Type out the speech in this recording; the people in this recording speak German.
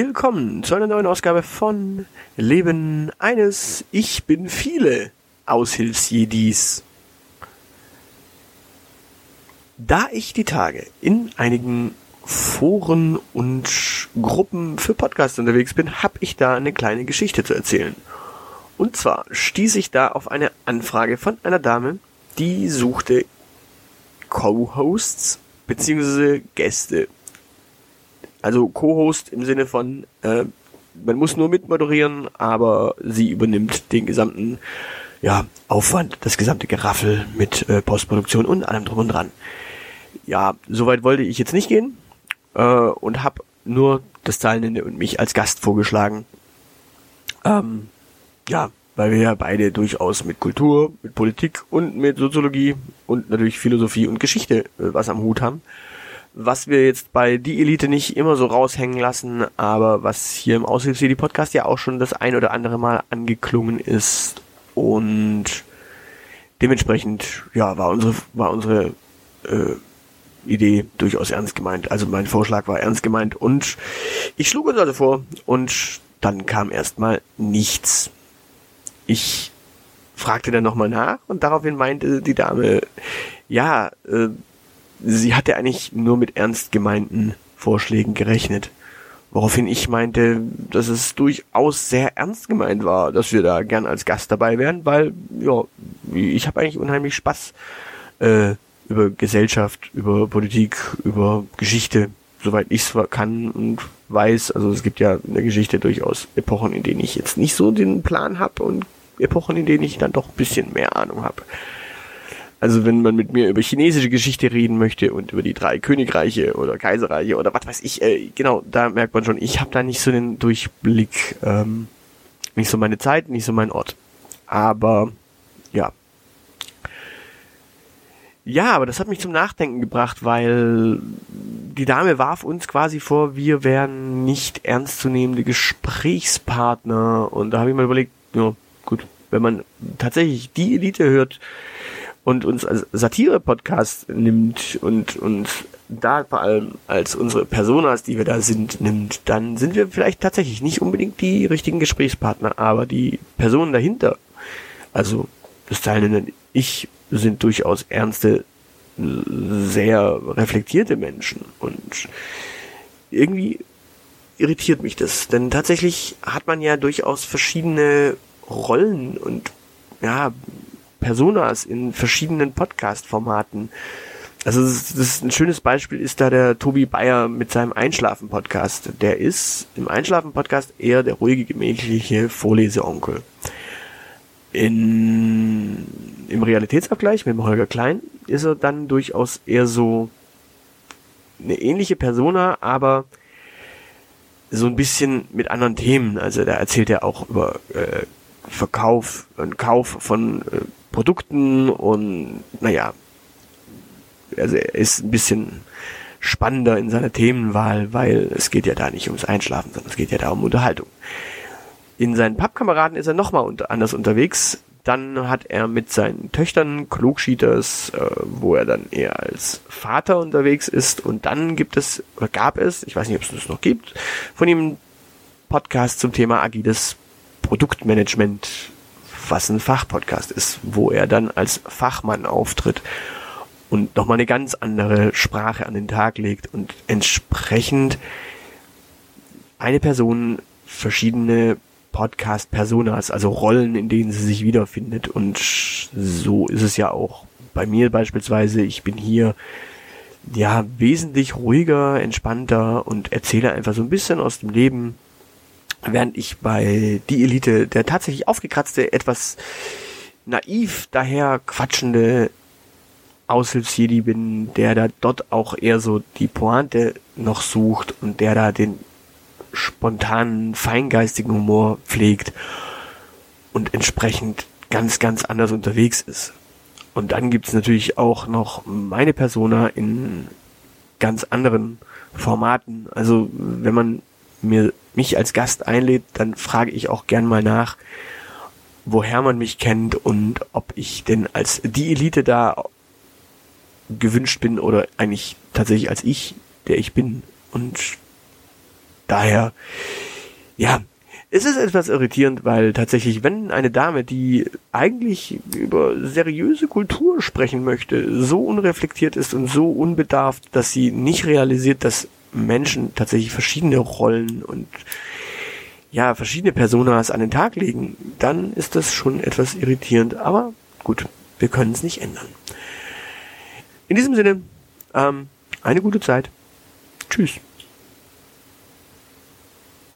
Willkommen zu einer neuen Ausgabe von Leben eines Ich bin viele Aushilfsjedis. Da ich die Tage in einigen Foren und Gruppen für Podcasts unterwegs bin, habe ich da eine kleine Geschichte zu erzählen. Und zwar stieß ich da auf eine Anfrage von einer Dame, die suchte Co-Hosts beziehungsweise Gäste. Also Co-Host im Sinne von, äh, man muss nur mitmoderieren, aber sie übernimmt den gesamten ja, Aufwand, das gesamte Geraffel mit äh, Postproduktion und allem drum und dran. Ja, soweit wollte ich jetzt nicht gehen äh, und habe nur das Zahlende und mich als Gast vorgeschlagen. Ähm, ja, weil wir ja beide durchaus mit Kultur, mit Politik und mit Soziologie und natürlich Philosophie und Geschichte äh, was am Hut haben. Was wir jetzt bei Die Elite nicht immer so raushängen lassen, aber was hier im Aushilfsjedi Podcast ja auch schon das ein oder andere Mal angeklungen ist und dementsprechend ja war unsere war unsere äh, Idee durchaus ernst gemeint. Also mein Vorschlag war ernst gemeint und ich schlug uns also vor und dann kam erstmal nichts. Ich fragte dann nochmal nach und daraufhin meinte die Dame, ja, äh, sie hatte eigentlich nur mit ernst gemeinten Vorschlägen gerechnet. Woraufhin ich meinte, dass es durchaus sehr ernst gemeint war, dass wir da gern als Gast dabei wären, weil, ja, ich habe eigentlich unheimlich Spaß äh, über Gesellschaft, über Politik, über Geschichte, soweit ich es kann und weiß. Also es gibt ja in der Geschichte durchaus Epochen, in denen ich jetzt nicht so den Plan habe und Epochen, in denen ich dann doch ein bisschen mehr Ahnung habe. Also wenn man mit mir über chinesische Geschichte reden möchte und über die drei Königreiche oder Kaiserreiche oder was weiß ich, äh, genau, da merkt man schon, ich habe da nicht so den Durchblick, ähm, nicht so meine Zeit, nicht so mein Ort. Aber ja, ja, aber das hat mich zum Nachdenken gebracht, weil die Dame warf uns quasi vor, wir wären nicht ernstzunehmende Gesprächspartner. Und da habe ich mal überlegt, ja, gut, wenn man tatsächlich die Elite hört und uns als Satire-Podcast nimmt und uns da vor allem als unsere Personas, die wir da sind, nimmt, dann sind wir vielleicht tatsächlich nicht unbedingt die richtigen Gesprächspartner, aber die Personen dahinter, also das teilnehmende Ich sind durchaus ernste, sehr reflektierte Menschen und irgendwie irritiert mich das, denn tatsächlich hat man ja durchaus verschiedene Rollen und ja, Personas in verschiedenen Podcast-Formaten. Also das ist, ein schönes Beispiel ist da der Tobi Bayer mit seinem Einschlafen-Podcast. Der ist im Einschlafen-Podcast eher der ruhige, gemächliche Vorleseonkel. In im Realitätsabgleich mit dem Holger Klein ist er dann durchaus eher so eine ähnliche Persona, aber so ein bisschen mit anderen Themen. Also da erzählt er auch über äh, Verkauf und Kauf von äh, Produkten und naja, also er ist ein bisschen spannender in seiner Themenwahl, weil es geht ja da nicht ums Einschlafen, sondern es geht ja da um Unterhaltung. In seinen Pappkameraden ist er nochmal unter, anders unterwegs. Dann hat er mit seinen Töchtern Klugschieders, äh, wo er dann eher als Vater unterwegs ist. Und dann gibt es, oder gab es, ich weiß nicht, ob es das noch gibt, von ihm einen Podcast zum Thema agiles Produktmanagement, was ein Fachpodcast ist, wo er dann als Fachmann auftritt und nochmal eine ganz andere Sprache an den Tag legt und entsprechend eine Person verschiedene Podcast-Personas, also Rollen, in denen sie sich wiederfindet. Und so ist es ja auch bei mir beispielsweise. Ich bin hier ja wesentlich ruhiger, entspannter und erzähle einfach so ein bisschen aus dem Leben, während ich bei Die Elite der tatsächlich aufgekratzte, etwas naiv daher quatschende Aushilfsjedi bin, der da dort auch eher so die Pointe noch sucht und der da den spontanen, feingeistigen Humor pflegt und entsprechend ganz, ganz anders unterwegs ist. Und dann gibt's natürlich auch noch meine Persona in ganz anderen Formaten. Also wenn man mir mich als Gast einlädt, dann frage ich auch gern mal nach, woher man mich kennt und ob ich denn als die Elite da gewünscht bin oder eigentlich tatsächlich als ich, der ich bin. Und daher, ja, es ist etwas irritierend, weil tatsächlich, wenn eine Dame, die eigentlich über seriöse Kultur sprechen möchte, so unreflektiert ist und so unbedarft, dass sie nicht realisiert, dass Menschen tatsächlich verschiedene Rollen und ja, verschiedene Personas an den Tag legen, dann ist das schon etwas irritierend. Aber gut, wir können es nicht ändern. In diesem Sinne, ähm, eine gute Zeit. Tschüss.